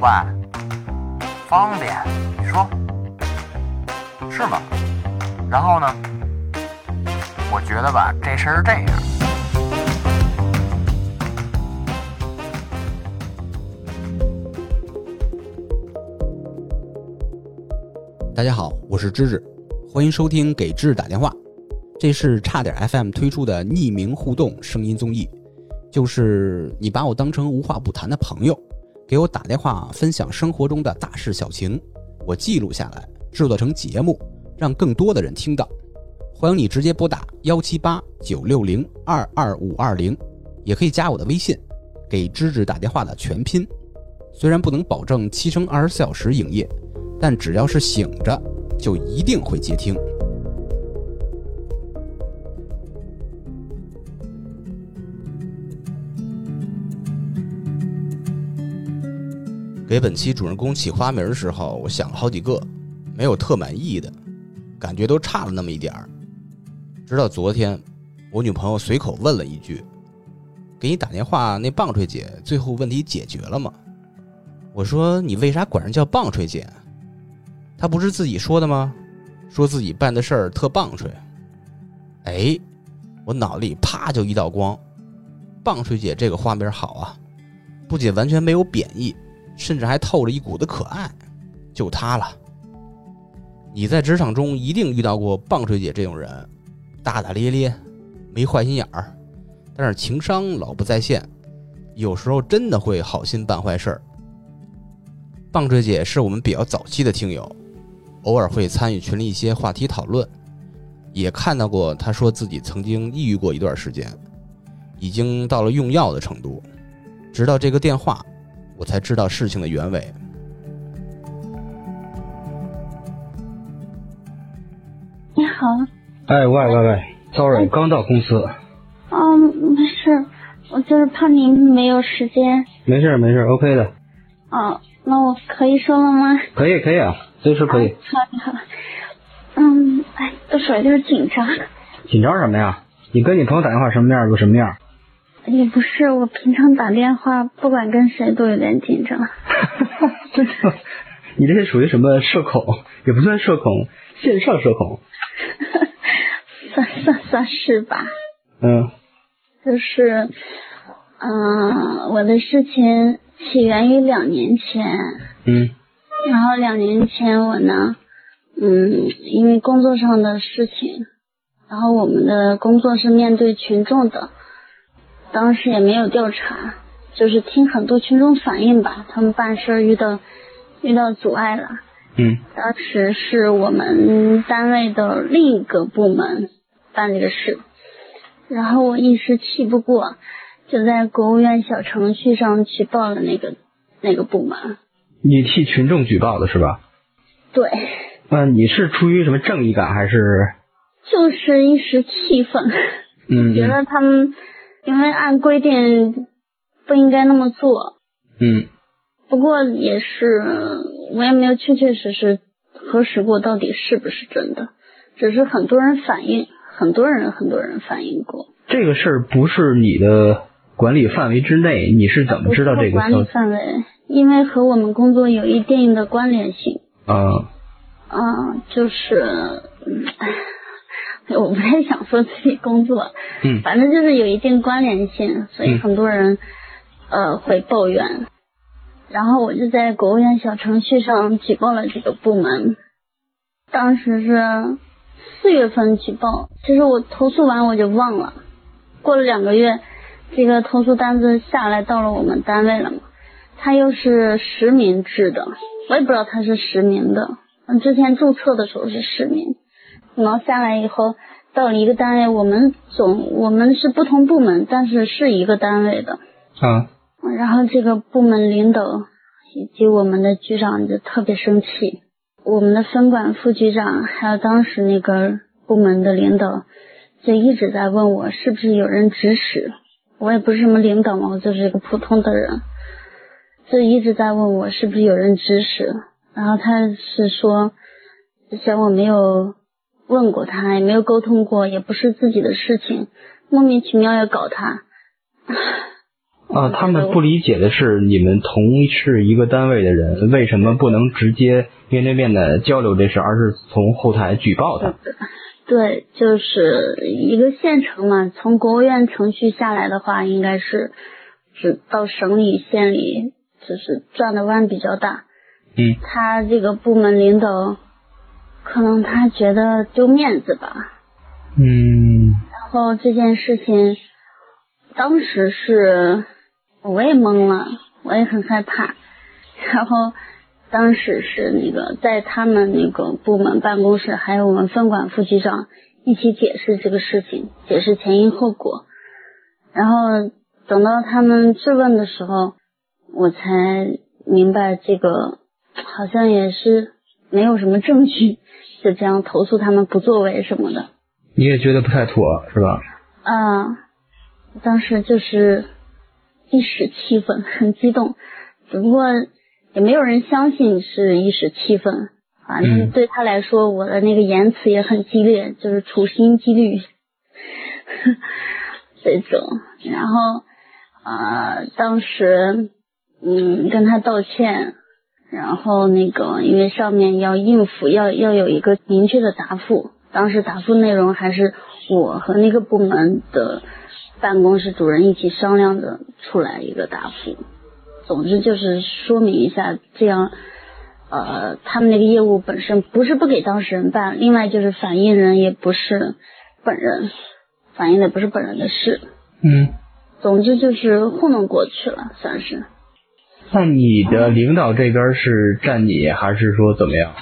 喂，方便？你说是吗？然后呢？我觉得吧，这事儿是这样。大家好，我是芝芝，欢迎收听给芝芝打电话。这是差点 FM 推出的匿名互动声音综艺，就是你把我当成无话不谈的朋友，给我打电话分享生活中的大事小情，我记录下来，制作成节目，让更多的人听到。欢迎你直接拨打幺七八九六零二二五二零，也可以加我的微信，给芝芝打电话的全拼。虽然不能保证七乘二十四小时营业，但只要是醒着，就一定会接听。给本期主人公起花名的时候，我想了好几个，没有特满意的，感觉都差了那么一点儿。直到昨天，我女朋友随口问了一句：“给你打电话那棒槌姐，最后问题解决了吗？”我说：“你为啥管人叫棒槌姐？”她不是自己说的吗？说自己办的事儿特棒槌。哎，我脑里啪就一道光，棒槌姐这个花名好啊，不仅完全没有贬义。甚至还透着一股子可爱，就她了。你在职场中一定遇到过棒槌姐这种人，大大咧咧，没坏心眼儿，但是情商老不在线，有时候真的会好心办坏事儿。棒槌姐是我们比较早期的听友，偶尔会参与群里一些话题讨论，也看到过她说自己曾经抑郁过一段时间，已经到了用药的程度，直到这个电话。我才知道事情的原委。你好。哎喂喂喂，sorry，刚到公司。嗯，没事，我就是怕您没有时间。没事没事，OK 的。哦，那我可以说了吗？可以可以啊，随时可以。好，好。嗯，哎，多少有点紧张。紧张什么呀？你跟你朋友打电话什么样就什么样。也不是，我平常打电话不管跟谁都有点紧张。真的？你这是属于什么社恐？也不算社恐，线上社恐。算算算是吧。嗯。就是，嗯，我的事情起源于两年前。嗯。然后两年前我呢，嗯，因为工作上的事情，然后我们的工作是面对群众的。当时也没有调查，就是听很多群众反映吧，他们办事遇到遇到阻碍了。嗯。当时是我们单位的另一个部门办这个事，然后我一时气不过，就在国务院小程序上举报了那个那个部门。你替群众举报的是吧？对。那你是出于什么正义感还是？就是一时气愤。嗯。觉得他们。因为按规定不应该那么做，嗯，不过也是我也没有确确实实核实过到底是不是真的，只是很多人反映，很多人很多人反映过。这个事儿不是你的管理范围之内，你是怎么知道这个？管理范围，因为和我们工作有一定的关联性。啊。啊，就是，唉。我不太想说自己工作，嗯，反正就是有一定关联性，所以很多人呃会抱怨，然后我就在国务院小程序上举报了这个部门，当时是四月份举报，其实我投诉完我就忘了，过了两个月，这个投诉单子下来到了我们单位了嘛，他又是实名制的，我也不知道他是实名的，嗯，之前注册的时候是实名。然后下来以后，到了一个单位，我们总我们是不同部门，但是是一个单位的。啊。然后这个部门领导以及我们的局长就特别生气，我们的分管副局长还有当时那个部门的领导，就一直在问我是不是有人指使。我也不是什么领导嘛，我就是一个普通的人，就一直在问我是不是有人指使。然后他是说，之前我没有。问过他也没有沟通过，也不是自己的事情，莫名其妙要搞他。啊，他们不理解的是，你们同是一个单位的人，为什么不能直接面对面的交流这事，而是从后台举报他？对，就是一个县城嘛，从国务院程序下来的话，应该是是到省里、县里，就是转的弯比较大。嗯，他这个部门领导，可能他觉得丢面子吧。嗯，然后这件事情，当时是我也懵了，我也很害怕。然后当时是那个在他们那个部门办公室，还有我们分管副局长一起解释这个事情，解释前因后果。然后等到他们质问的时候，我才明白这个好像也是没有什么证据，就这样投诉他们不作为什么的。你也觉得不太妥是吧？嗯，当时就是一时气愤，很激动，只不过也没有人相信是一时气愤，反正对他来说，我的那个言辞也很激烈，就是处心积虑 这种。然后啊，当时嗯跟他道歉，然后那个因为上面要应付，要要有一个明确的答复。当时答复内容还是我和那个部门的办公室主任一起商量的出来一个答复。总之就是说明一下，这样呃，他们那个业务本身不是不给当事人办，另外就是反映人也不是本人，反映的不是本人的事。嗯。总之就是糊弄过去了，算是。那你的领导这边是站你，还是说怎么样？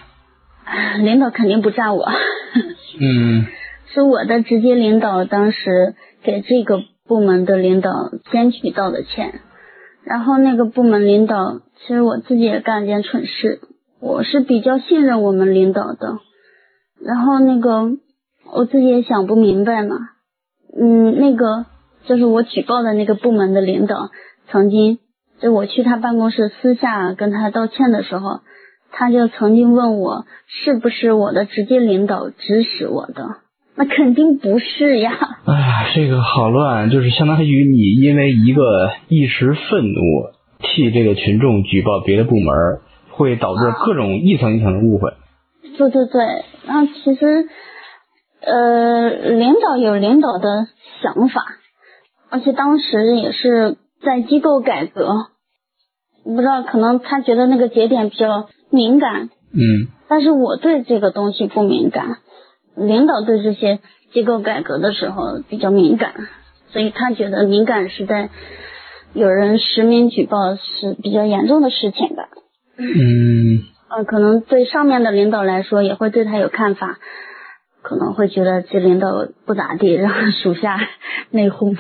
领导肯定不站我。嗯，是我的直接领导，当时给这个部门的领导先去道的歉，然后那个部门领导，其实我自己也干了件蠢事，我是比较信任我们领导的，然后那个我自己也想不明白嘛，嗯，那个就是我举报的那个部门的领导，曾经就我去他办公室私下跟他道歉的时候。他就曾经问我是不是我的直接领导指使我的，那肯定不是呀。哎呀，这个好乱，就是相当于你因为一个一时愤怒替这个群众举报别的部门，会导致各种一层一层的误会。对对对，那其实呃，领导有领导的想法，而且当时也是在机构改革，不知道可能他觉得那个节点比较。敏感，嗯，但是我对这个东西不敏感。领导对这些机构改革的时候比较敏感，所以他觉得敏感是在有人实名举报是比较严重的事情的。嗯，呃，可能对上面的领导来说也会对他有看法，可能会觉得这领导不咋地，让属下 内讧。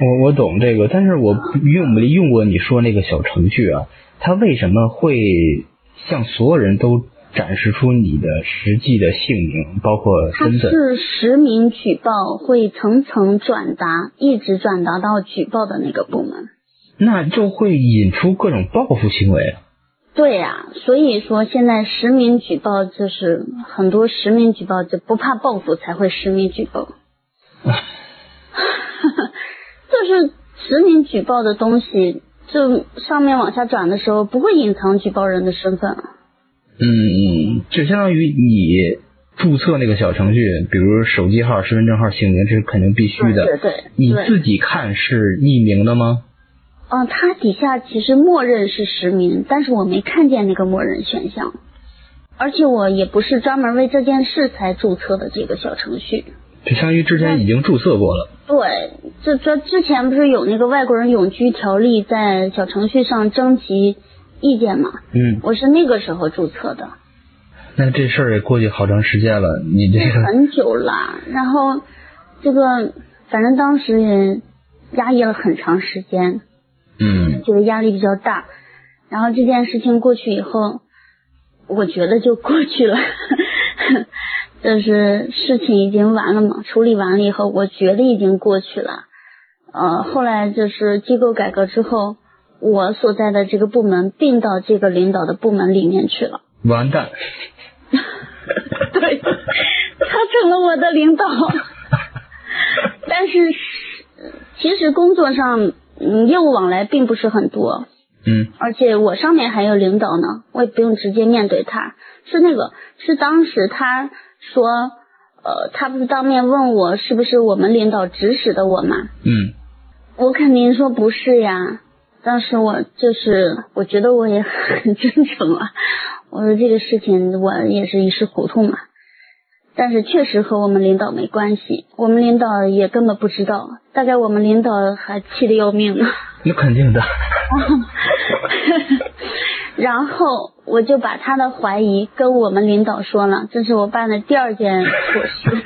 我我懂这个，但是我用没用过你说那个小程序啊？它为什么会？向所有人都展示出你的实际的姓名，包括身份。它是实名举报，会层层转达，一直转达到举报的那个部门。那就会引出各种报复行为。对呀，所以说现在实名举报就是很多实名举报就不怕报复才会实名举报。就是实名举报的东西。就上面往下转的时候，不会隐藏举报人的身份。嗯，就相当于你注册那个小程序，比如手机号、身份证号、姓名，这是肯定必须的。对对。你自己看是匿名的吗？嗯，它底下其实默认是实名，但是我没看见那个默认选项，而且我也不是专门为这件事才注册的这个小程序。就相当于之前已经注册过了。对，这这之前不是有那个外国人永居条例在小程序上征集意见吗？嗯，我是那个时候注册的。那这事儿也过去好长时间了，你这个很久了。然后这个反正当时也压抑了很长时间。嗯。觉得压力比较大。然后这件事情过去以后，我觉得就过去了。就是事情已经完了嘛，处理完了以后，我觉得已经过去了。呃，后来就是机构改革之后，我所在的这个部门并到这个领导的部门里面去了。完蛋。对，他成了我的领导。但是，其实工作上嗯业务往来并不是很多，嗯而且我上面还有领导呢，我也不用直接面对他。是那个，是当时他说，呃，他不是当面问我是不是我们领导指使的我吗？嗯我肯定说不是呀。当时我就是，我觉得我也很真诚嘛。我说这个事情我也是一时糊涂嘛，但是确实和我们领导没关系，我们领导也根本不知道，大概我们领导还气得要命呢。那肯定的。然后我就把他的怀疑跟我们领导说了，这是我办的第二件错事。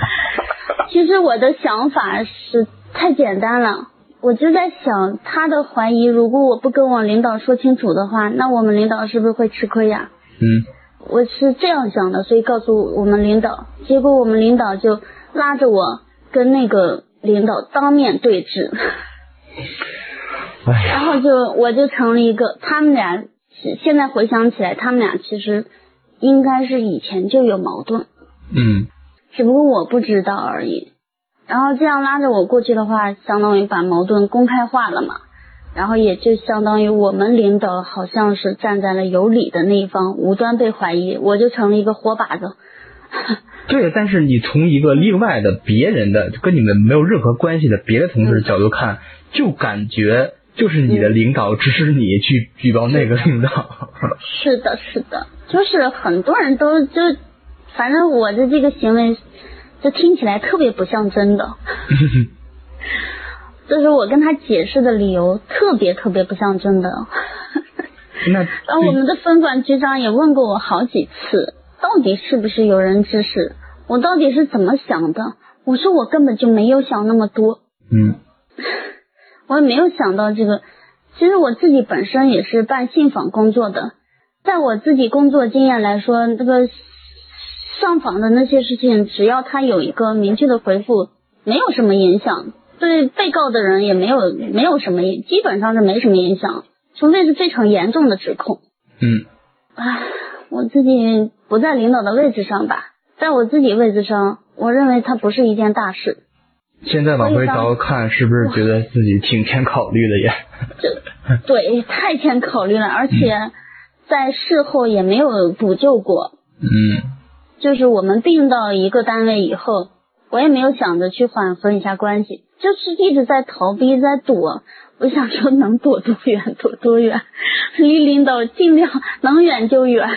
其实我的想法是太简单了，我就在想他的怀疑，如果我不跟我领导说清楚的话，那我们领导是不是会吃亏呀？嗯我是这样想的，所以告诉我们领导，结果我们领导就拉着我跟那个领导当面对质。哎，然后就我就成了一个，他们俩现在回想起来，他们俩其实应该是以前就有矛盾，嗯只不过我不知道而已。然后这样拉着我过去的话，相当于把矛盾公开化了嘛。然后也就相当于我们领导好像是站在了有理的那一方，无端被怀疑，我就成了一个活靶子。对，但是你从一个另外的别人的跟你们没有任何关系的别的同事的角度看，就感觉就是你的领导指使你去举报那个领导。是的，是的，就是很多人都就，反正我的这个行为，就听起来特别不像真的。就是我跟他解释的理由特别特别不像真的。那 我们的分管局长也问过我好几次，到底是不是有人指使？我到底是怎么想的？我说我根本就没有想那么多，嗯我也没有想到这个。其实我自己本身也是办信访工作的，在我自己工作经验来说，这个上访的那些事情，只要他有一个明确的回复，没有什么影响，对被告的人也没有没有什么，基本上是没什么影响，除非是非常严重的指控。嗯唉，我自己不在领导的位置上吧，在我自己位置上，我认为它不是一件大事。现在往回倒看，是不是觉得自己挺欠考虑的也？这对太欠考虑了，而且在事后也没有补救过。嗯就是我们并到一个单位以后，我也没有想着去缓和一下关系，就是一直在逃避，在躲。我想说能躲多远躲多远，离领导尽量能远就远。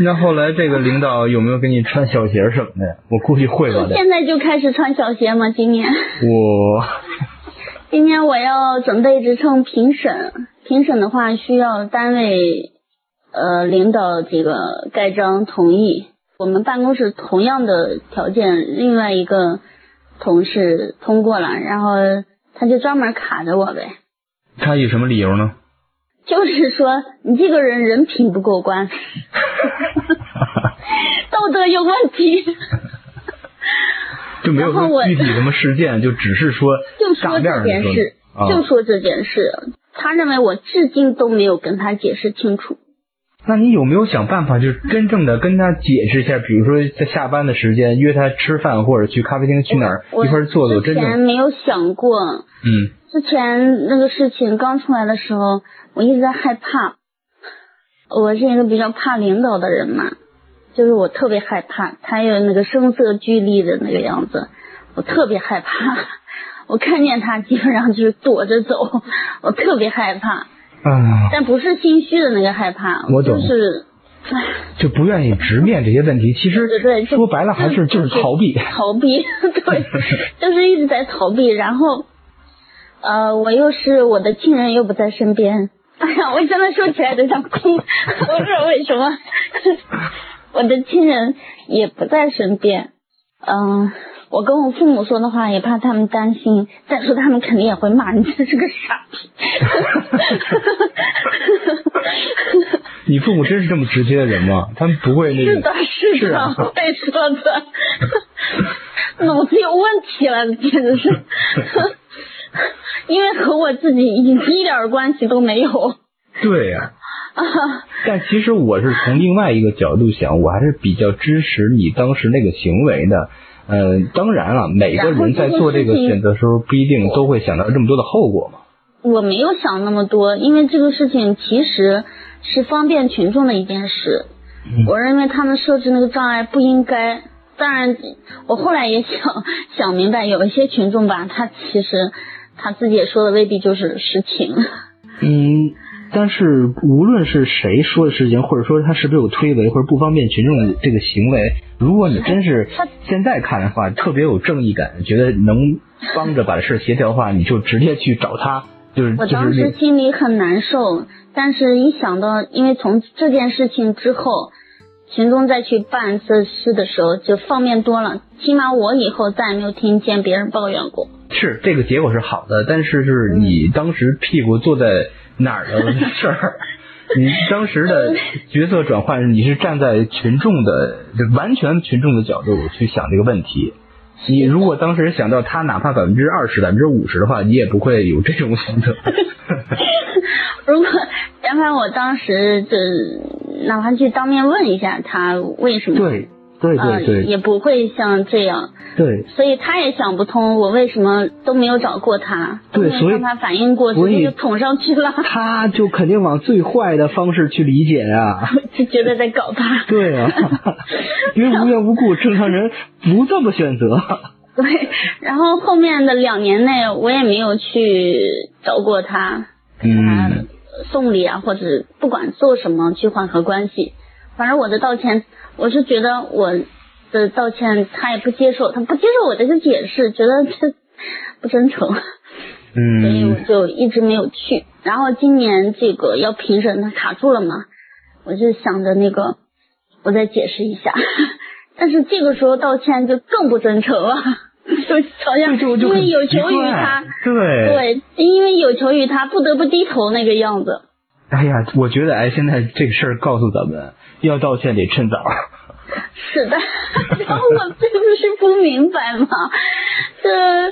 那后来这个领导有没有给你穿小鞋什么的呀？我估计会吧。现在就开始穿小鞋吗？今年？我 今年我要准备职称评审，评审的话需要单位呃领导这个盖章同意。我们办公室同样的条件，另外一个同事通过了，然后他就专门卡着我呗，他以什么理由呢？就是说你这个人人品不过关，道德有问题。就没有说具体什么事件，就只是说 就说这件事，啊就说这件事，他认为我至今都没有跟他解释清楚。那你有没有想办法，就是真正的跟他解释一下？比如说在下班的时间约他吃饭，或者去咖啡厅去哪儿一块坐坐，真之前没有想过，嗯之前那个事情刚出来的时候，我一直在害怕。我是一个比较怕领导的人嘛，就是我特别害怕，他有那个声色俱厉的那个样子，我特别害怕。我看见他基本上就是躲着走，我特别害怕，啊，但不是心虚的那个害怕，我懂就是，唉，就不愿意直面这些问题。其实说白了还是就是逃避。逃避，对，就是一直在逃避，然后，呃，我又是我的亲人又不在身边，哎呀，我现在说起来都想哭，我不知道为什么，我的亲人也不在身边，嗯、我跟我父母说的话也怕他们担心，再说他们肯定也会骂你这是个傻逼。你父母真是这么直接的人吗？他们不会那个是的，是的，会说的，脑子有问题了，简直是，因为和我自己一一点关系都没有。对呀、啊，但其实我是从另外一个角度想，我还是比较支持你当时那个行为的。呃，当然了，每个人在做这个选择时候，不一定都会想到这么多的后果嘛。我没有想那么多，因为这个事情其实是方便群众的一件事。嗯我认为他们设置那个障碍不应该。当然，我后来也想想明白，有一些群众吧，他其实他自己也说的未必就是实情。嗯，但是无论是谁说的事情，或者说他是不是有推诿或者不方便群众的这个行为，如果你真是 现在看的话，特别有正义感，觉得能帮着把这事协调的话，你就直接去找他，就是我当时心里很难受，但是一想到，因为从这件事情之后，群众再去办这事的时候就方便多了，起码我以后再也没有听见别人抱怨过。是这个结果是好的，但是是你当时屁股坐在哪儿的事儿。你当时的角色转换，你是站在群众的完全群众的角度去想这个问题。你如果当时想到他哪怕百分之二十、百分之五十的话，你也不会有这种选择。如果哪怕我当时就哪怕去当面问一下他为什么，对对也不会像这样，对，所以他也想不通我为什么都没有找过他，都对所以他反映过，所以直接就捅上去了，他就肯定往最坏的方式去理解啊。就觉得在搞他。对啊，因为无缘无故，正常人不这么选择。对，然后后面的两年内，我也没有去找过他，给他嗯送礼啊，或者不管做什么去缓和关系。反正我的道歉，我是觉得我的道歉他也不接受，他不接受我的个解释，觉得这不真诚，嗯 所以我嗯就一直没有去。然后今年这个要评审，他卡住了嘛，我就想着那个我再解释一下，但是这个时候道歉就更不真诚了，就好像因为有求于他，对。对，因为有求于他，不得不低头那个样子。哎呀，我觉得哎，现在这个事儿告诉咱们，要道歉得趁早。是的，然后我这不是不明白吗？这，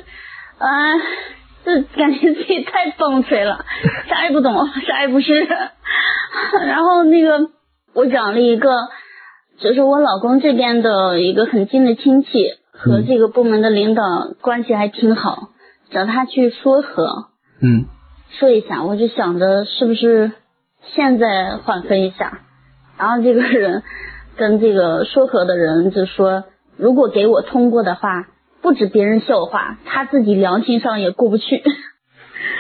啊、这感觉自己太崩溃了，啥也不懂，啥也不是。然后那个，我找了一个，就是我老公这边的一个很近的亲戚，和嗯这个部门的领导关系还挺好，找他去说和。嗯说一下，我就想着是不是现在缓和一下。然后这个人跟这个说和的人就说，如果给我通过的话，不止别人笑话，他自己良心上也过不去。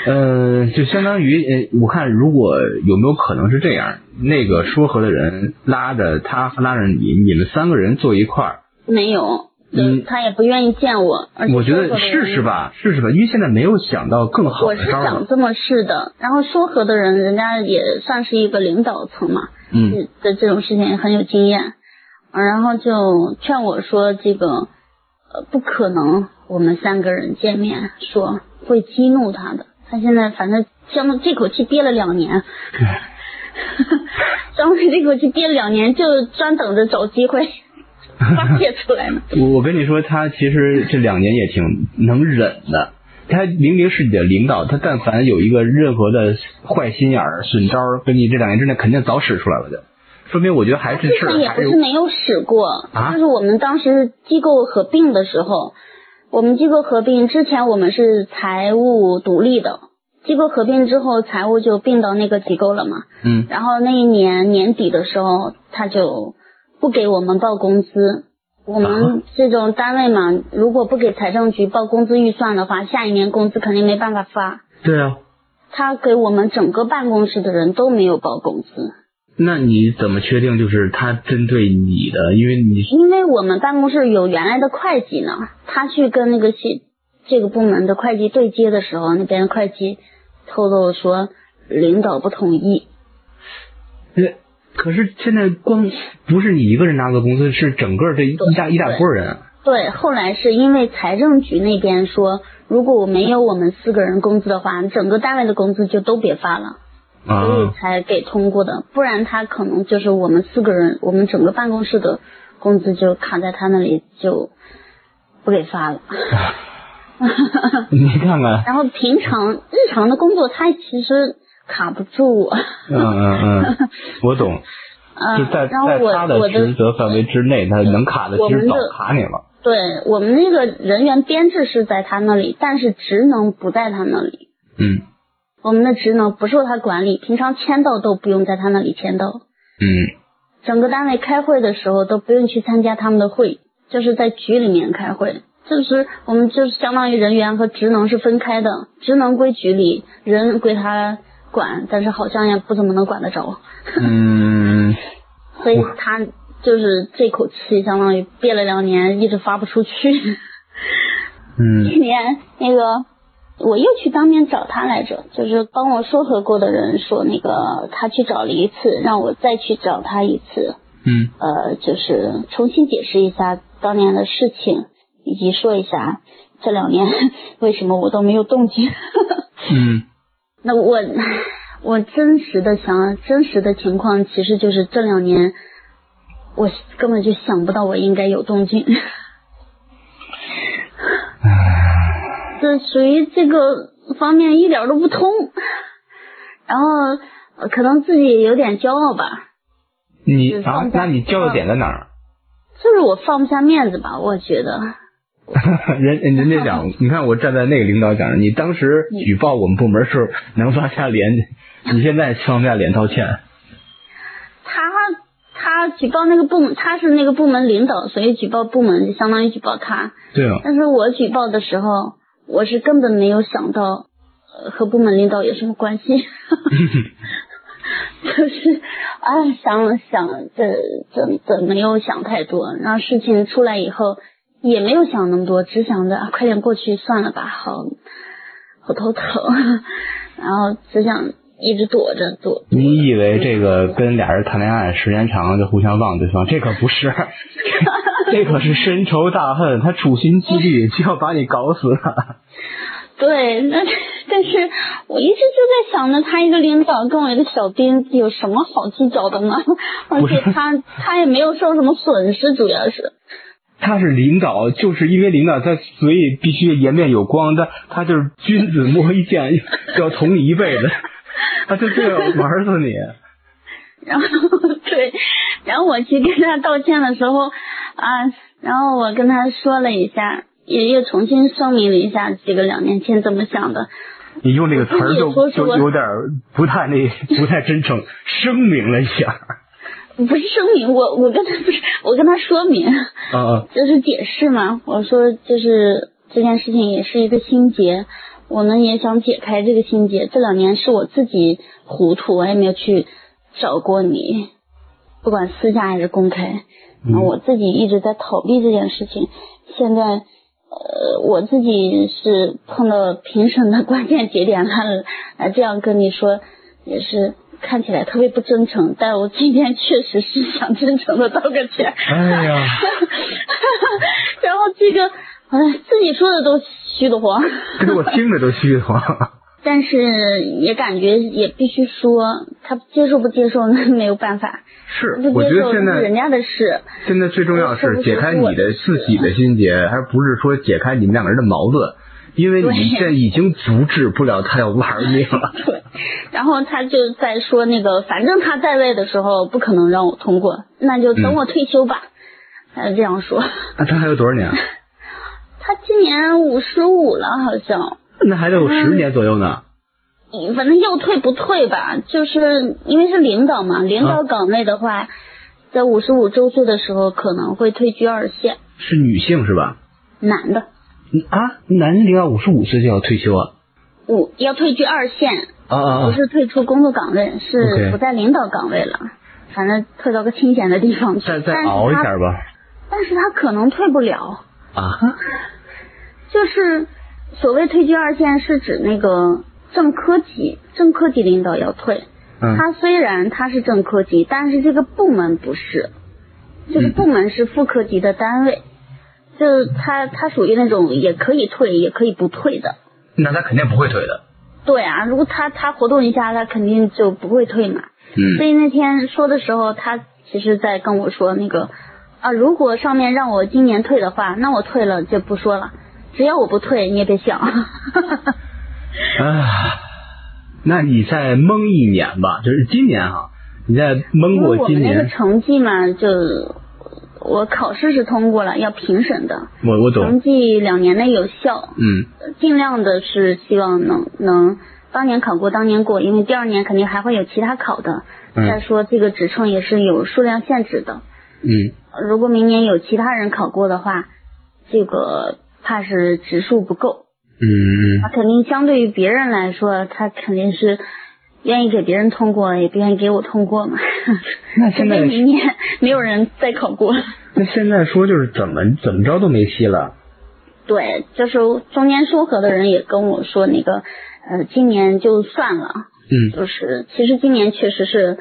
呃，就相当于呃，我看如果有没有可能是这样，那个说和的人拉着他拉着你，你们三个人坐一块儿，没有，嗯他也不愿意见我，而且我觉得试试。吧，试试吧，因为现在没有想到更好我是。想这么试的，然后说和的人，人家也算是一个领导层嘛，嗯的这种事情也很有经验，啊然后就劝我说这个呃不可能，我们三个人见面说会激怒他的。他现在反正相当这口气憋了两年，张伟这口气憋了两年，就专等着找机会 发泄出来呢。我我跟你说，他其实这两年也挺能忍的。他明明是你的领导，他但凡有一个任何的坏心眼儿、损招儿，跟你这两年之内肯定早使出来了就。说明我觉得还是之前也事儿也不是没有使过，啊就是我们当时机构合并的时候，我们机构合并之前我们是财务独立的，机构合并之后财务就并到那个机构了嘛。嗯然后那一年年底的时候，他就不给我们报工资。我啊们这种单位嘛，如果不给财政局报工资预算的话，下一年工资肯定没办法发。对啊，他给我们整个办公室的人都没有报工资。那你怎么确定就是他针对你的？因为你因为我们办公室有原来的会计呢，他去跟那个系这个部门的会计对接的时候，那边的会计透露说领导不同意。呃，可是现在光不是你一个人拿的工资，是整个这一大一大波人啊。对，后来是因为财政局那边说，如果我没有我们四个人工资的话，整个单位的工资就都别发了，所以啊，才给通过的。不然他可能就是我们四个人，我们整个办公室的工资就卡在他那里，就不给发了。你看看，然后平常日常的工作，他其实卡不住我。嗯嗯嗯，我懂，嗯就在在他的职责范围之内，他能卡的其实早卡你了。对我们那个人员编制是在他那里，但是职能不在他那里。嗯我们的职能不受他管理，平常签到都不用在他那里签到，嗯整个单位开会的时候都不用去参加他们的会，就是在局里面开会。就是我们就是相当于人员和职能是分开的，职能归局里，人归他管，但是好像也不怎么能管得着，嗯，所以他就是这口气相当于憋了两年，一直发不出去。嗯 去年那个我又去当面找他来着，就是帮我说和过的人说，那个他去找了一次，让我再去找他一次，嗯呃，就是重新解释一下当年的事情，以及说一下这两年 为什么我都没有动静。嗯那我我真实的想，真实的情况其实就是这两年，我根本就想不到我应该有动静。这属于这个方面一点都不通，然后呃可能自己有点骄傲吧，你啊那你骄傲点在哪儿？就是我放不下面子吧，我觉得。人人家讲，你看我站在那个领导讲的，你当时举报我们部门时候能放下脸，你现在放不下脸道歉。他他举报那个部门，他是那个部门领导，所以举报部门就相当于举报他。对啊，但是我举报的时候，我是根本没有想到，呃，和部门领导有什么关系。就是，哎，想想这这这没有想太多，然后事情出来以后也没有想那么多，只想着、啊快点过去算了吧，好好头疼，然后只想一直躲着躲。你以为这个跟俩人谈恋爱时间长了就互相忘对方？这可不是，这可是深仇大恨，他处心积虑就要把你搞死了。对，那但是我一直就在想着，他一个领导跟我一个小兵有什么好计较的呢？而且他他也没有受什么损失，主要是。他是领导，就是因为领导，他所以必须颜面有光。他他就是君子摸一剑，就要捅你一辈子，他就这样玩死你。然后对，然后我去跟他道歉的时候啊，然后我跟他说了一下，也又重新声明了一下这个两年前怎么想的。你用这个词儿就就有点不太那不太真诚，声明了一下。不是声明，我我跟他不是，我跟他说明，啊啊，就是解释嘛。我说就是这件事情也是一个心结，我们也想解开这个心结。这两年是我自己糊涂，我也没有去找过你，不管私下还是公开，然后我自己一直在逃避这件事情。现在呃，我自己是碰到评审的关键节点了，来这样跟你说，也是看起来特别不真诚，但我今天确实是想真诚的道个歉。哎呀，然后这个，哎，自己说的都虚得慌，这个我听着都虚得慌。但是也感觉也必须说，他接受不接受那没有办法，是，我觉得现在是人家的事。现在最重要是解开你的自己的心结，而不是说解开你们两个人的矛盾，因为你对现在已经阻止不了他要玩命了。对，然后他就在说那个，反正他在位的时候不可能让我通过，那就等我退休吧。他就这样说。那他还有多少年？他今年五十五了，好像。那还得有十年左右呢。反正要退不退吧，就是因为是领导嘛，领导岗位的话，在五十五周岁的时候可能会退居二线，是女性是吧？男的啊，男领导五十五岁就要退休啊？五要退居二线，啊啊啊！不是退出工作岗位，是不在领导岗位了，反正退到个清闲的地方去。再再熬一下吧。但是他可能退不了，啊？就是所谓退居二线，是指那个正科级，正科级领导要退。嗯他虽然他是正科级，但是这个部门不是，就是部门是副科级的单位，就他他属于那种也可以退也可以不退的。那他肯定不会退的。对啊，如果他他活动一下，他肯定就不会退嘛。所嗯以那天说的时候，他其实在跟我说那个啊，如果上面让我今年退的话，那我退了就不说了。只要我不退，你也别想。啊，那你再蒙一年吧，就是今年哈，你再蒙过今年我们那个。成绩嘛，就我考试是通过了，要评审的，我我懂。成，绩两年内有效，嗯。尽量的是希望能能当年考过当年过，因为第二年肯定还会有其他考的。再嗯说这个职称也是有数量限制的，嗯。如果明年有其他人考过的话，这个怕是职数不够。嗯他肯定相对于别人来说，他肯定是愿意给别人通过，也不愿意给我通过嘛。那 现在明年没有人再考过。那现在说就是怎么怎么着都没戏了。对，就是中间说和的人也跟我说，那个呃，今年就算了，嗯就是其实今年确实是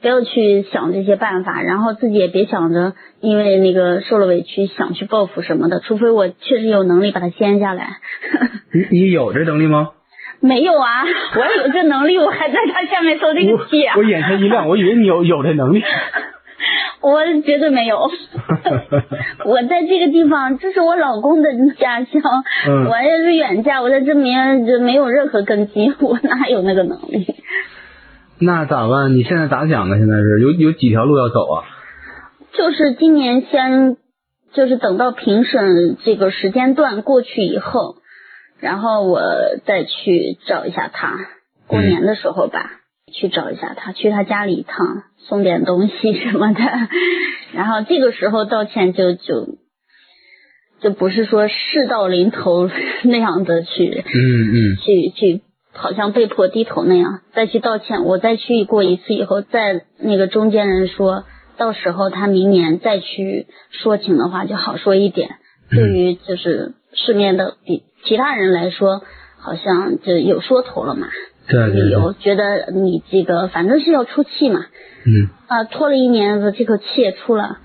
不要去想这些办法，然后自己也别想着因为那个受了委屈想去报复什么的，除非我确实有能力把它掀下来。你你有这能力吗？没有啊，我要有这能力，我还在他下面受这个气啊我！眼前一亮，我以为你有有这能力。我绝对没有。我在这个地方，这是我老公的家乡，嗯我也是远嫁，我在这边就没有任何根基，我哪有那个能力？那咋办？你现在咋想的？现在是有有几条路要走啊？就是今年先，就是等到评审这个时间段过去以后，然后我再去找一下他，过年的时候吧，去找一下他，去他家里一趟，送点东西 什么的，然后这个时候道歉就就就不是说事到临头 那样的去嗯嗯去去，好像被迫低头那样，再去道歉。我再去过一次以后，再那个中间人说，到时候他明年再去说情的话就好说一点。对于就是市面的比其他人来说，好像就有说头了嘛，对对对，理由觉得你这个反正是要出气嘛，嗯。啊，拖了一年，这口气也出了。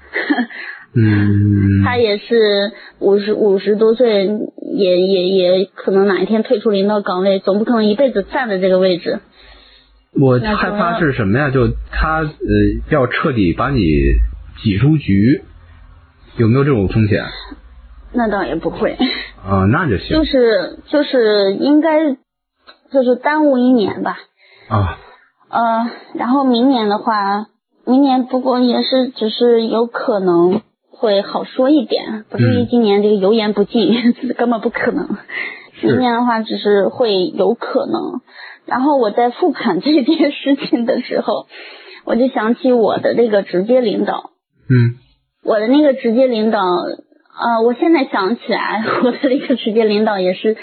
嗯，他也是五十五十多岁，也也也可能哪一天退出领导岗位，总不可能一辈子站在这个位置。我害怕是什么呀？就他呃要彻底把你挤出局，有没有这种风险那倒也不会，啊？那就行就是就是应该就是耽误一年吧。啊。呃，然后明年的话，明年不过也是只是有可能会好说一点，不至于嗯今年这个油盐不进，根本不可能。是 明年的话，只是会有可能。然后我在复盘这件事情的时候，我就想起我的那个直接领导，嗯我的那个直接领导，呃，我现在想起来，我的那个直接领导也是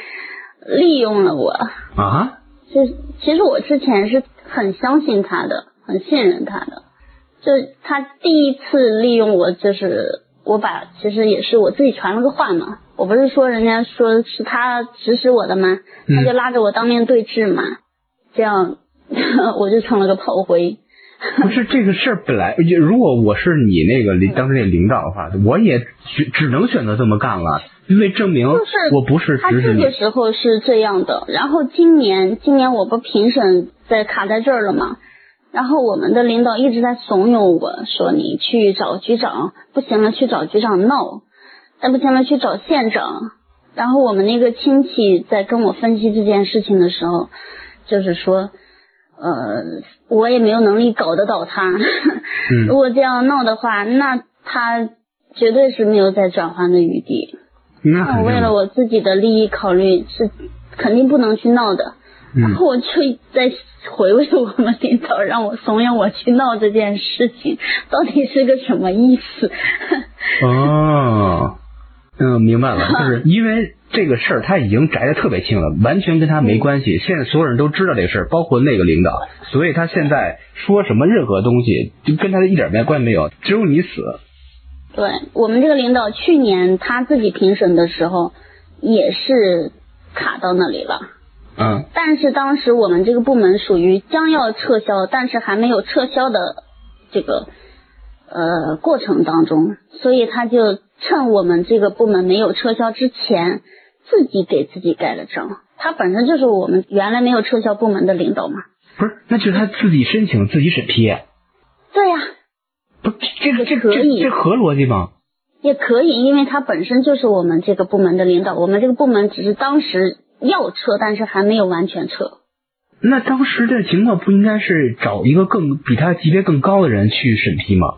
利用了我。啊，就其实我之前是很相信他的，很信任他的。就他第一次利用我，就是我把其实也是我自己传了个话嘛。我不是说人家说是他指使我的吗？嗯他就拉着我当面对质嘛，这样 我就成了个炮灰。不是这个事儿本来，如果我是你那个领当时那领导的话，我也只只能选择这么干了，因为证明我不是他指使你这个。时候是这样的，然后今年今年我不评审在卡在这儿了吗？然后我们的领导一直在怂恿我说你去找局长，不行了去找局长闹，再不行了去找县长。然后我们那个亲戚在跟我分析这件事情的时候，就是说，呃，我也没有能力搞得倒他。嗯如果这样闹的话，那他绝对是没有再转换的余地。那我为了我自己的利益考虑，是肯定不能去闹的。然嗯后我就在回味我们领导让我怂恿我去闹这件事情，到底是个什么意思？哦，嗯，明白了，就是因为这个事儿他已经摘的特别清了，完全跟他没关系。现在所有人都知道这个事儿，包括那个领导，所以他现在说什么任何东西就跟他一点没关系没有，只有你死。对我们这个领导去年他自己评审的时候也是卡到那里了。嗯但是当时我们这个部门属于将要撤销，但是还没有撤销的这个呃过程当中，所以他就趁我们这个部门没有撤销之前，自己给自己盖了章。他本身就是我们原来没有撤销部门的领导嘛。不是，那就是他自己申请自己审批，对呀、不，这个这个这这合逻辑吗？也可以，因为他本身就是我们这个部门的领导，我们这个部门只是当时要撤，但是还没有完全撤。那当时的情况不应该是找一个更比他级别更高的人去审批吗？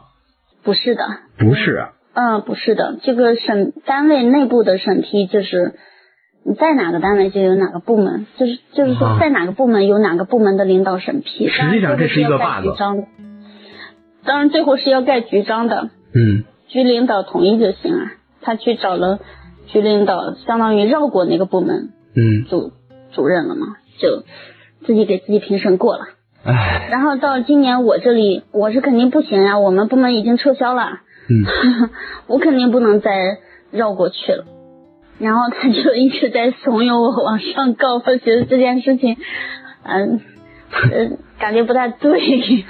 不是的，不是啊，嗯，不是的，这个审单位内部的审批就是你在哪个单位就有哪个部门，就是就是说啊在哪个部门有哪个部门的领导审批。实际上这是一个 bug。当然最后是要盖局章的，嗯局领导同意就行啊。他去找了局领导，相当于绕过那个部门嗯，主主任了嘛，就自己给自己评审过了。唉，然后到今年我这里，我是肯定不行呀、我们部门已经撤销了，嗯 我肯定不能再绕过去了。然后他就一直在怂恿我往上告，我觉得这件事情，嗯呃，感觉不太对。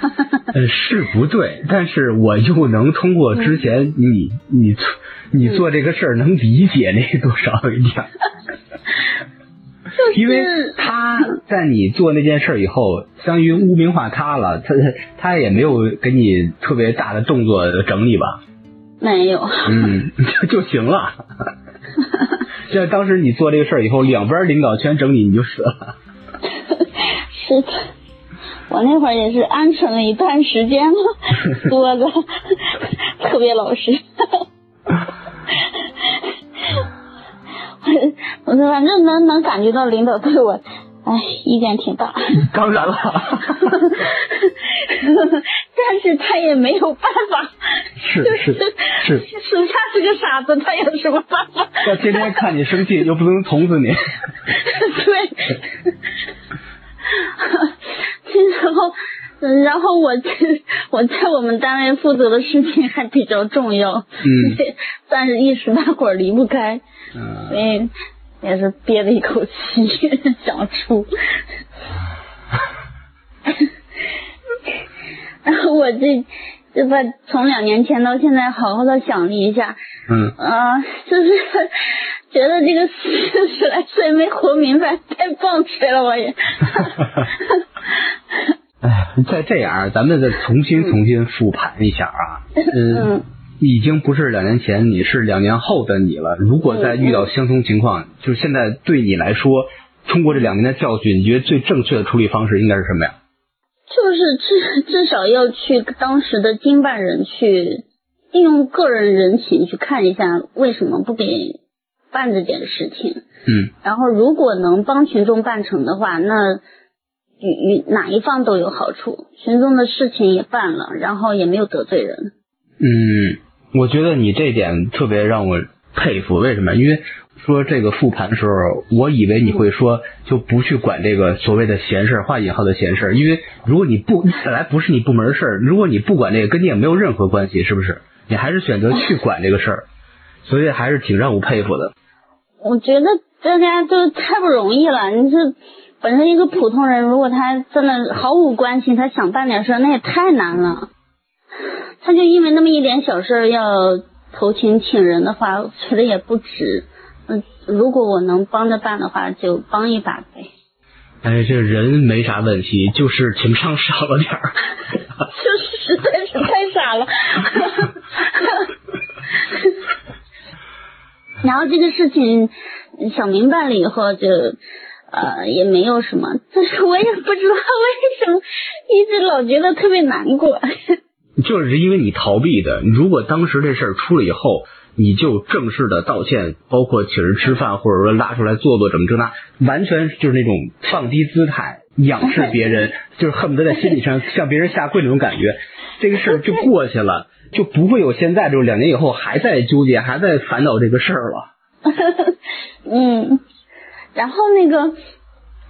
呃是不对，但是我又能通过之前你你做你做这个事儿能理解那多少一点儿。就是因为他在你做那件事以后，相当于污名化他了，他他也没有给你特别大的动作整理吧，没有，嗯，就 就行了。像当时你做这个事儿以后，两边领导全整你，你就死了。是的，我那会儿也是鹌鹑了一段时间了，多的特别老实。我我说反正能能感觉到领导对我，哎，意见挺大，当然了，但是他也没有办法，是就是是属下是个傻子，他有什么办法？要天天看你生气，又不能捅死你。对，然后，嗯然后我在我们单位负责的事情还比较重要，嗯，但是一时半会儿离不开，嗯所以也是憋了一口气想出。然 后我这这把从两年前到现在好好的想了一下，嗯，啊，就是觉得这个四十来岁没活明白，太棒槌了，我也。哎，再这样，咱们再重新重新复盘一下啊。嗯嗯，已经不是两年前你，是两年后的你了。如果再遇到相同情况，就是现在对你来说，通过这两年的教训，你觉得最正确的处理方式应该是什么呀？就是至至少要去当时的经办人去利用个人人情去看一下为什么不给办这件事情，嗯然后如果能帮群众办成的话，那与与哪一方都有好处，群众的事情也办了，然后也没有得罪人。嗯，我觉得你这点特别让我佩服。为什么？因为说这个复盘的时候，我以为你会说就不去管这个所谓的闲事儿，画引号的闲事儿。因为如果你不本来不是你部门事儿，如果你不管这个，跟你也没有任何关系，是不是？你还是选择去管这个事儿，所以还是挺让我佩服的。我觉得大家都太不容易了。你是本身一个普通人，如果他真的毫无关系，他想办点事儿，那也太难了。他就因为那么一点小事儿要投情请人的话，我觉得也不值。嗯，如果我能帮着办的话，就帮一把呗。哎，这人没啥问题，就是情商少了点儿。就是实在是太傻了。然后这个事情想明白了以后就，呃也没有什么，但是我也不知道为什么一直老觉得特别难过。就是因为你逃避的。如果当时这事儿出了以后，你就正式的道歉，包括请人吃饭，或者说拉出来坐坐，怎么这那，完全就是那种放低姿态、仰视别人，就是恨不得在心理上向别人下跪那种感觉。这个事儿就过去了，就不会有现在这种两年以后还在纠结、还在烦恼这个事儿了。嗯，然后那个，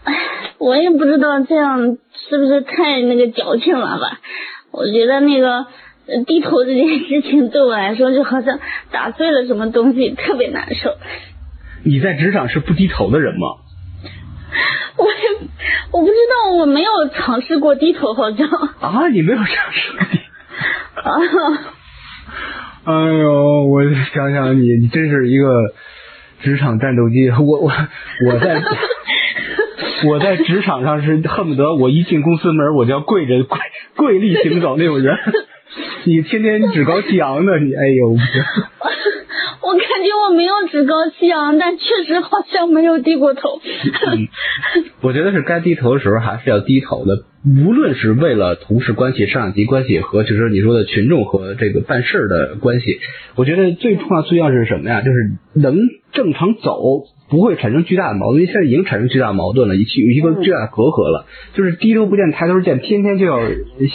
唉，我也不知道这样是不是太那个矫情了吧？我觉得那个低头这件事情对我来说就好像打碎了什么东西，特别难受。你在职场是不低头的人吗？我也我不知道，我没有尝试过低头，好像啊，你没有尝试过啊，哎呦，我想想你，你真是一个职场战斗机。我我我在 我在职场上是恨不得我一进公司门我就要跪着跪跪立行走那种人。你天天趾高气扬的，你哎呦，我感觉我没有趾高气扬，但确实好像没有低过头。嗯我觉得是该低头的时候还是要低头的，无论是为了同事关系、上级关系和就是你说的群众和这个办事儿的关系，我觉得最重要最重要是什么呀？就是能正常走。不会产生巨大的矛盾，因为现在已经产生巨大矛盾了，一有一个巨大的隔阂了。就是低头不见抬头见，天天就要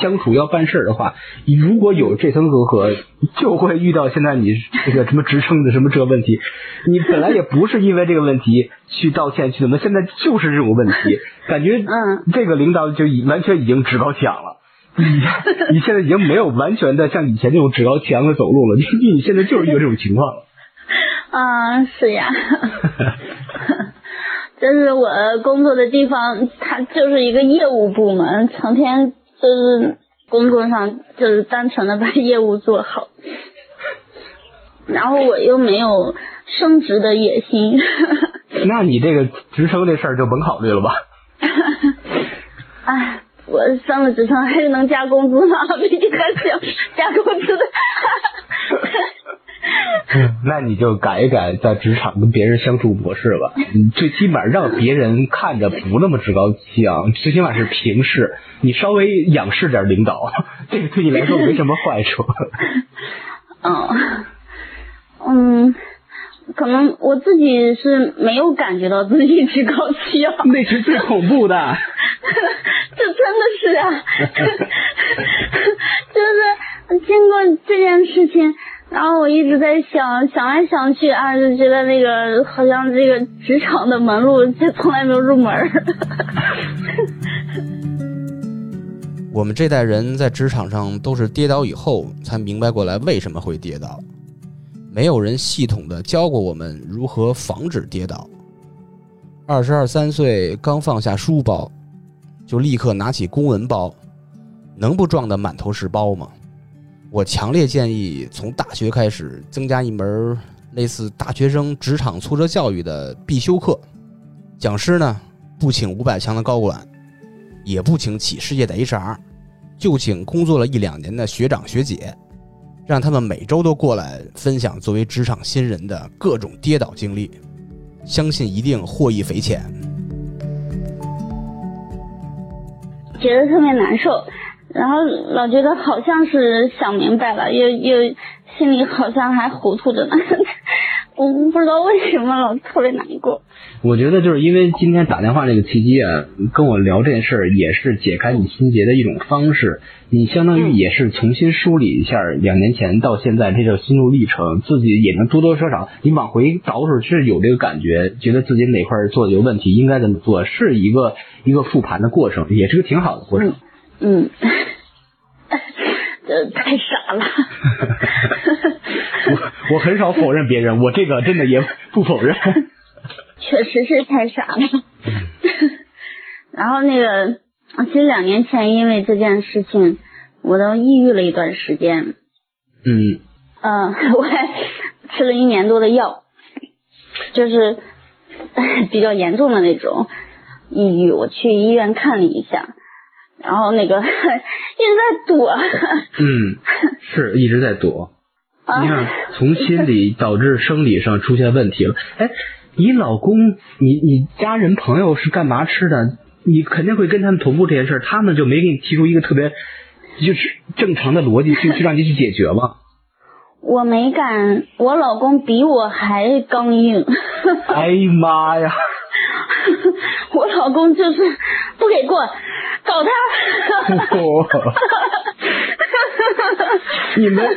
相处要办事的话，如果有这层隔阂，就会遇到现在你这个什么职称的什么这个问题。你本来也不是因为这个问题去道歉去怎么，现在就是这种问题，感觉嗯，这个领导就已完全已经趾高气昂了。你你现在已经没有完全的像以前那种趾高气昂的走路了，你你现在就是一个这种情况了。啊，是呀，就是我工作的地方，它就是一个业务部门，成天就是工作上就是单纯的把业务做好，然后我又没有升职的野心。那你这个职称这事儿就甭考虑了吧。哎，我升了职称还是能加工资吗？毕竟还是要加工资的。嗯，那你就改一改在职场跟别人相处模式吧。你最起码让别人看着不那么趾高气昂，最起码是平视。你稍微仰视点领导，这个对你来说没什么坏处。嗯，嗯，可能我自己是没有感觉到自己趾高气昂，那是最恐怖的。这真的是啊，就是经过这件事情。然后我一直在想，想来想去啊，就觉得那个好像这个职场的门路就从来没有入门。我们这代人在职场上都是跌倒以后才明白过来为什么会跌倒，没有人系统的教过我们如何防止跌倒。二十二三岁刚放下书包，就立刻拿起公文包，能不撞得满头是包吗？我强烈建议从大学开始增加一门类似大学生职场挫折教育的必修课。讲师呢，不请五百强的高管，也不请企事业的 HR，就请工作了一两年的学长学姐，让他们每周都过来分享作为职场新人的各种跌倒经历，相信一定获益匪浅。觉得特别难受。然后老觉得好像是想明白了，又又心里好像还糊涂着呢。我不知道为什么老特别难过。我觉得就是因为今天打电话这个契机啊，跟我聊这件事儿，也是解开你心结的一种方式。你相当于也是重新梳理一下两年前到现在这叫心路历程，自己也能多多少少你往回倒是是有这个感觉，觉得自己哪块做的有问题，应该怎么做，是一个一个复盘的过程，也是个挺好的过程。这 太傻了。我我很少否认别人，我这个真的也不否认。确实是太傻了。然后那个，其实两年前因为这件事情，我都抑郁了一段时间。嗯。嗯，我还吃了一年多的药，就是比较严重的那种抑郁。我去医院看了一下。然后那个 一直在躲，嗯，是一直在躲。你看，从心理导致生理上出现问题了。哎，你老公，你你家人朋友是干嘛吃的？你肯定会跟他们同步这件事，他们就没给你提出一个特别就是正常的逻辑去去让你去解决吗？我没敢，我老公比我还刚硬。哎呀妈呀！我老公就是不给过。搞他！你们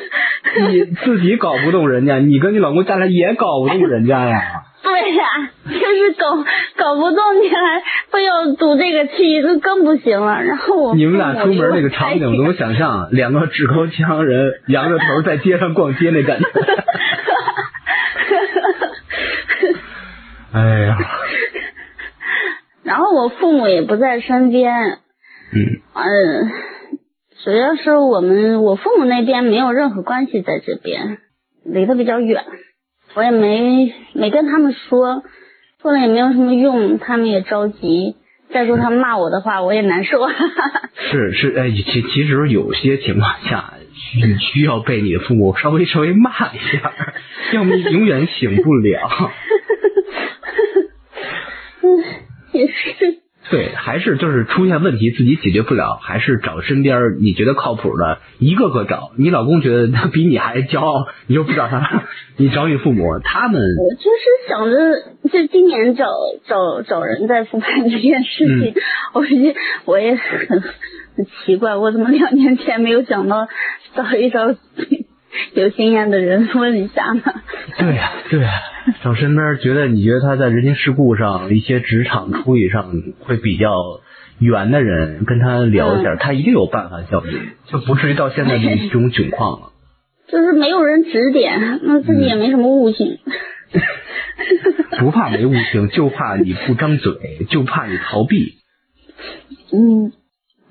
你自己搞不动人家，你跟你老公下来也搞不动人家呀？对呀，就是搞搞不动，你还非要赌这个气，就更不行了。然后我你们俩出门那个场景，怎么想象？两个趾高气昂人扬着头在街上逛街那感觉。哎呀！然后我父母也不在身边。嗯，嗯，主要是我们我父母那边没有任何关系在这边，离得比较远，我也没没跟他们说，说了也没有什么用，他们也着急。再说他们骂我的话，我也难受。是是，哎，其其实有些情况下你需要被你的父母稍微稍微骂一下，要么永远醒不了。嗯，也是。对，还是就是出现问题自己解决不了，还是找身边你觉得靠谱的，一个个找。你老公觉得他比你还骄傲，你就不找他，你找你父母，他们我就是想着，就今年找找找人在复盘这件事情，我也我也很很奇怪，我怎么两年前没有想到找一找 有经验的人问一下呢？对呀、对呀、找身边觉得你觉得他在人情世故上、一些职场处理上会比较圆的人，跟他聊一下，他一定有办法教你，就不至于到现在这这种窘况了。就是没有人指点，那自己也没什么悟性。不怕没悟性，就怕你不张嘴，就怕你逃避。嗯，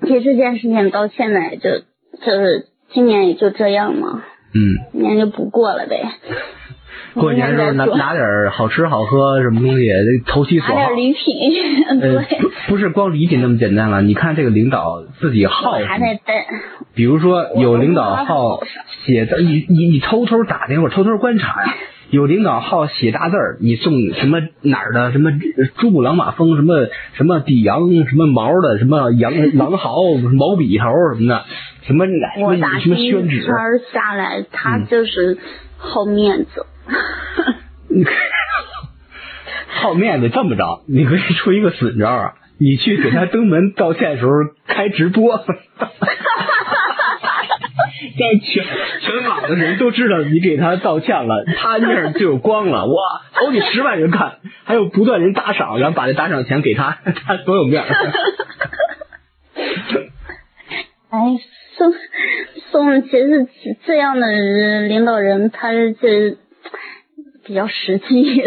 其实这件事情到现在就就是今年也就这样嘛，嗯，今年就不过了呗。过年的时候拿拿点儿好吃好喝什么东西，投其所好拿点。礼 品，呃对，，不不是光礼品那么简单了。你看这个领导自己好我还在等。比如说有领导好写字，你你你偷偷打听或者偷偷观察呀。有领导好写大字儿，你送什么哪儿的什么珠穆朗玛峰什么什么底羊什么毛的什么羊 狼毫毛笔头什么的，什么什么我打什么宣纸，圈儿下来，他嗯就是好面子。好面子这么着，你可以出一个损招啊！你去给他登门道歉的时候开直播，让全全网的人都知道你给他道歉了，他那儿就有光了，哇，好几十万人看，还有不断人打赏，然后把这打赏钱给他，他多有面儿。哎，送送，其实这样的人领导人，他这比较实际，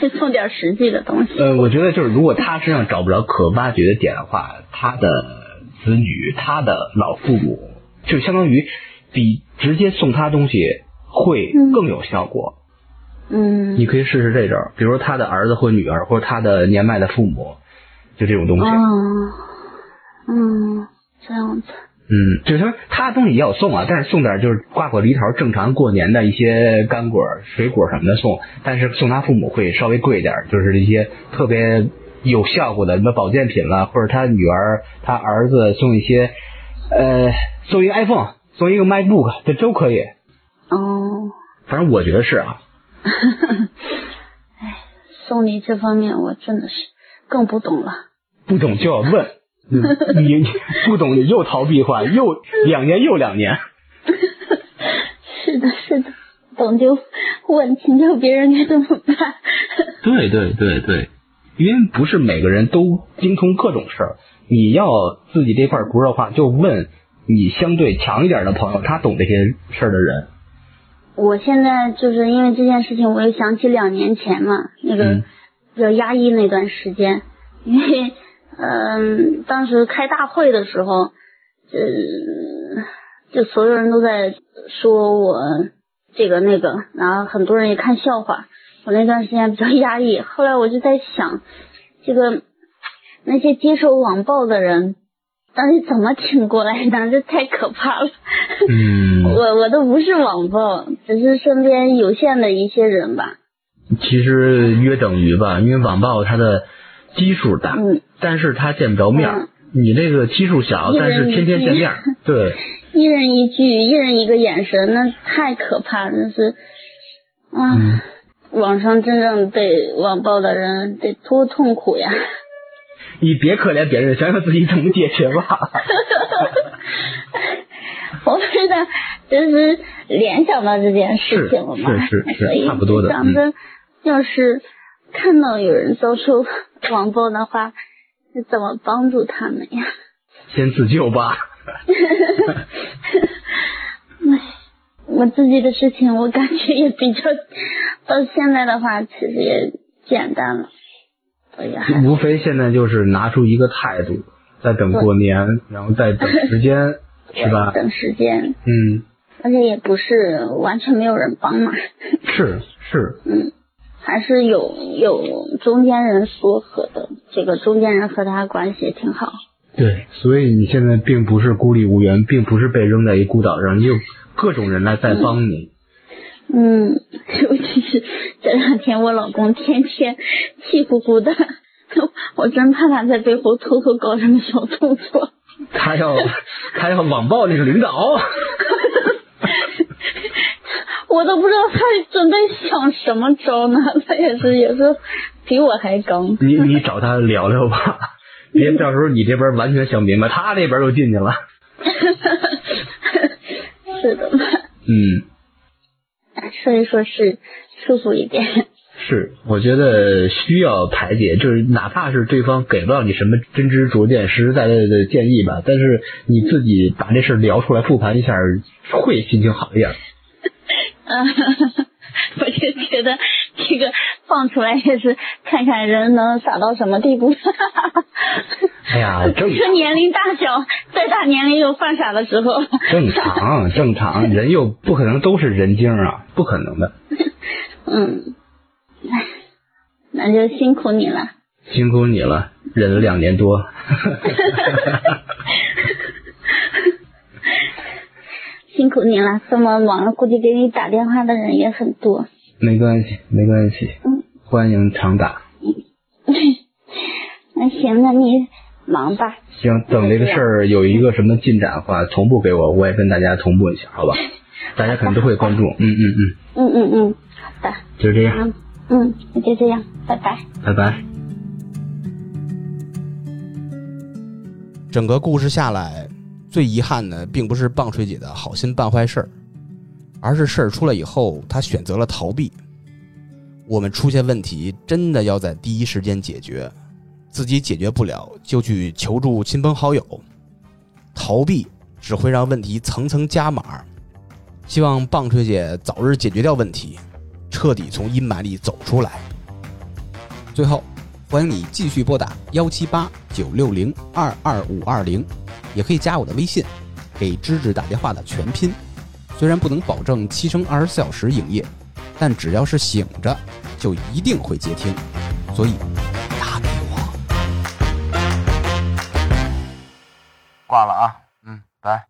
得送点实际的东西。呃，我觉得就是如果他身上找不着可挖掘的点的话，他的子女、他的老父母，就相当于比直接送他东西会更有效果。嗯，你可以试试这招，比如说他的儿子或女儿，或者他的年迈的父母，就这种东西。啊，嗯，这样子。嗯，就是说他的东西也有送啊，但是送点就是瓜果梨桃，正常过年的一些干果、水果什么的送，但是送他父母会稍微贵一点，就是一些特别有效果的什么保健品了，或者他女儿、他儿子送一些，呃，送一个 iPhone，送一个 MacBook，这都可以。哦，反正我觉得是啊，哎，送礼这方面我真的是更不懂了。不懂就要问。嗯你你不懂你又逃避话，又 两年又两年。是的，是的，懂就问，请教别人该怎么办？对对对对，因为不是每个人都精通各种事儿，你要自己这块不知道的话，就问你相对强一点的朋友，他懂这些事儿的人。我现在就是因为这件事情，我又想起两年前嘛，那个嗯比较压抑那段时间，因为嗯、当时开大会的时候，呃，就所有人都在说我这个那个，然后很多人也看笑话。我那段时间比较压抑，后来我就在想，这个那些接受网暴的人到底怎么挺过来的？这太可怕了。嗯，我我都不是网暴，只是身边有限的一些人吧。其实约等于吧，因为网暴它的基数大，嗯，但是他见不着面儿嗯。你这个基数小，但是天天见面儿，对，一人一句，一人一个眼神，那太可怕了，那是啊。嗯网上真正被网暴的人得多痛苦呀！你别可怜别人，想想自己怎么解决吧。我不知道，就是联想到这件事情了嘛，是是是差不多的嗯想着，要是看到有人遭受网暴的话，是怎么帮助他们呀？先自救吧。唉，我自己的事情，我感觉也比较，到现在的话，其实也简单了，无非现在就是拿出一个态度，在等过年，然后再等时间，是吧？等时间，嗯，而且也不是完全没有人帮忙，是是，嗯，还是有有中间人撮合的，这个中间人和他关系也挺好。对，所以你现在并不是孤立无援，并不是被扔在一孤岛上，你有各种人来在帮你。嗯，尤其是这两天，我老公天天气呼呼的，我真怕他在背后偷偷搞什么小动作。他要他要网暴那个领导。我都不知道他准备想什么招呢，他也是也是比我还刚。你你找他聊聊吧，别到时候你这边完全想明白，他那边又进去了。是的，嗯，所以说是舒服一点。是，我觉得需要排解，就是哪怕是对方给不到你什么真知灼见、实实在在的建议吧，但是你自己把这事聊出来复盘一下，会心情好一点。嗯，我就觉得这个放出来也是看看人能傻到什么地步。哎呀，正这年龄大小，再大年龄有犯傻的时候。正常，正常，人又不可能都是人精啊，不可能的。嗯，唉，那就辛苦你了。辛苦你了，忍了两年多。辛苦你了，这么忙，估计给你打电话的人也很多。没关系，没关系。嗯，欢迎常打。那行，那你忙吧。行，等这个事儿有一个什么进展的话，同步给我，我也跟大家同步一下，好吧？大家可能都会关注。嗯嗯嗯。嗯嗯嗯，好的。就这样。嗯嗯，那就这样，拜拜。拜拜。整个故事下来，最遗憾的并不是棒槌姐的好心办坏事儿，而是事儿出来以后，她选择了逃避。我们出现问题，真的要在第一时间解决，自己解决不了就去求助亲朋好友。逃避只会让问题层层加码。希望棒槌姐早日解决掉问题，彻底从阴霾里走出来。最后。欢迎你继续拨打幺七八九六零二二五二零，也可以加我的微信，给芝芝打电话的全拼。虽然不能保证七乘二十四小时营业，但只要是醒着，就一定会接听。所以打给我。挂了啊，嗯，拜。